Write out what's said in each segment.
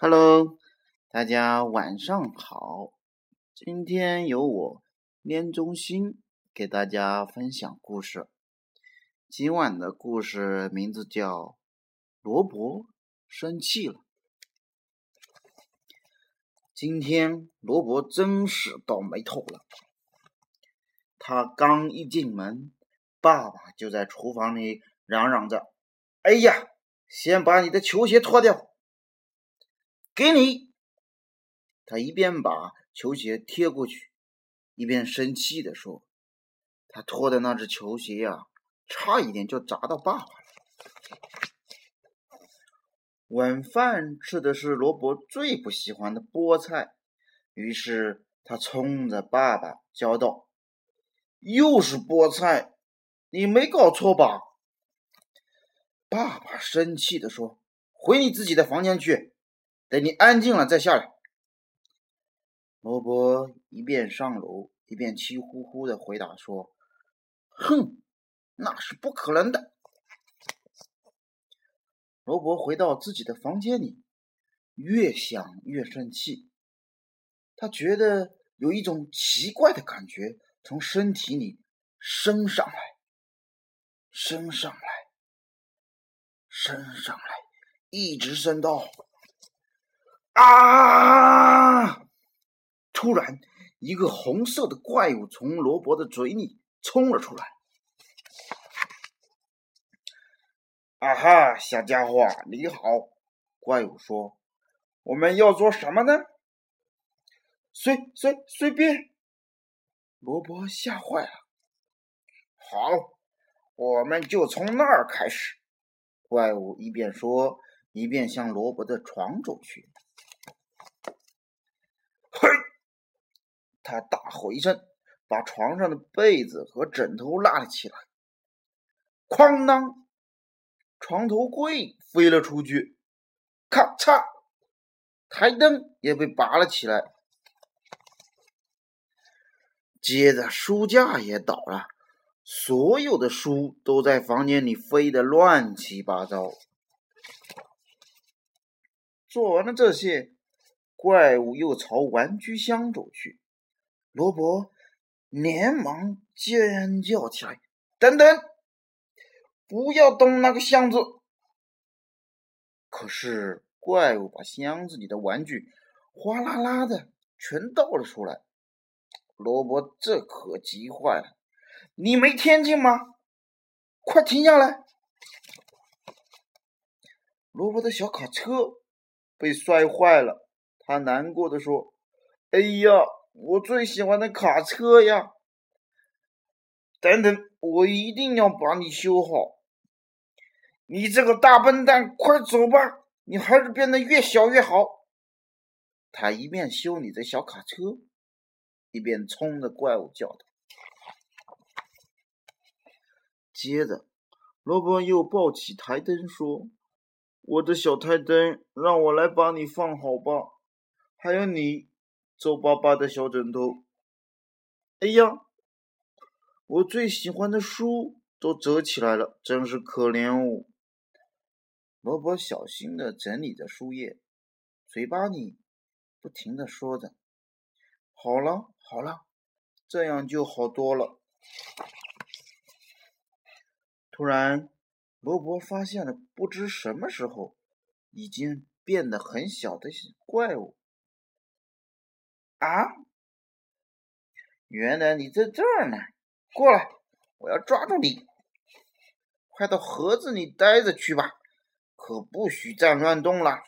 Hello，大家晚上好。今天由我念中心给大家分享故事。今晚的故事名字叫《罗伯生气了》。今天罗伯真是倒霉透了。他刚一进门，爸爸就在厨房里嚷嚷着：“哎呀，先把你的球鞋脱掉！”给你。他一边把球鞋贴过去，一边生气地说：“他脱的那只球鞋呀，差一点就砸到爸爸了。”晚饭吃的是罗伯最不喜欢的菠菜，于是他冲着爸爸叫道。又是菠菜，你没搞错吧？爸爸生气地说：“回你自己的房间去，等你安静了再下来。”罗伯一边上楼，一边气呼呼的回答说：“哼，那是不可能的。”罗伯回到自己的房间里，越想越生气，他觉得有一种奇怪的感觉。从身体里升上来，升上来，升上来，一直升到啊！突然，一个红色的怪物从罗伯的嘴里冲了出来。啊哈，小家伙，你好！怪物说：“我们要做什么呢？随随随便。”罗伯吓坏了。好，我们就从那儿开始。怪物一边说，一边向罗伯的床走去。他大吼一声，把床上的被子和枕头拉了起来。哐当！床头柜飞了出去。咔嚓！台灯也被拔了起来。接着书架也倒了，所有的书都在房间里飞得乱七八糟。做完了这些，怪物又朝玩具箱走去。罗伯连忙尖叫起来：“等等，不要动那个箱子！”可是怪物把箱子里的玩具哗啦啦的全倒了出来。罗伯这可急坏了！你没听见吗？快停下来！罗伯的小卡车被摔坏了，他难过的说：“哎呀，我最喜欢的卡车呀！”等等，我一定要把你修好！你这个大笨蛋，快走吧！你还是变得越小越好。他一面修你的小卡车。一边冲着怪物叫道。接着，罗伯又抱起台灯说：“我的小台灯，让我来把你放好吧。还有你，皱巴巴的小枕头。哎呀，我最喜欢的书都折起来了，真是可怜哦。”罗伯小心的整理着书页，嘴巴里不停的说着：“好了。”好了，这样就好多了。突然，罗伯发现了不知什么时候已经变得很小的怪物。啊！原来你在这儿呢！过来，我要抓住你！快到盒子里待着去吧，可不许再乱动了。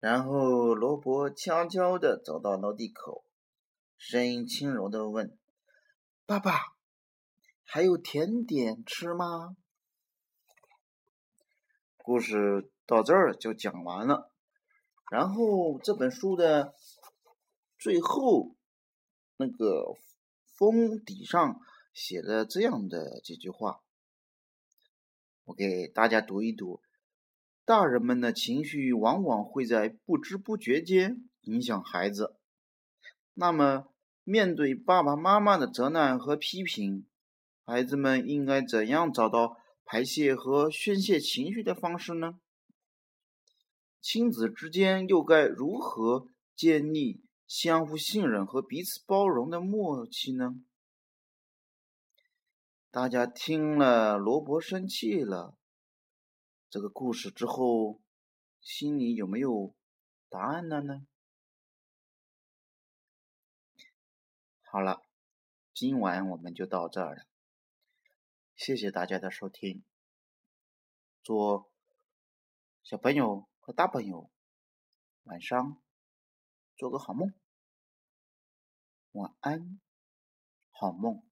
然后，罗伯悄悄地走到楼梯口，声音轻柔地问：“爸爸，还有甜点吃吗？”故事到这儿就讲完了。然后这本书的最后那个封底上写了这样的几句话，我给大家读一读。大人们的情绪往往会在不知不觉间影响孩子。那么，面对爸爸妈妈的责难和批评，孩子们应该怎样找到排泄和宣泄情绪的方式呢？亲子之间又该如何建立相互信任和彼此包容的默契呢？大家听了罗伯生气了这个故事之后，心里有没有答案了呢？好了，今晚我们就到这儿了。谢谢大家的收听，祝小朋友和大朋友晚上做个好梦，晚安，好梦。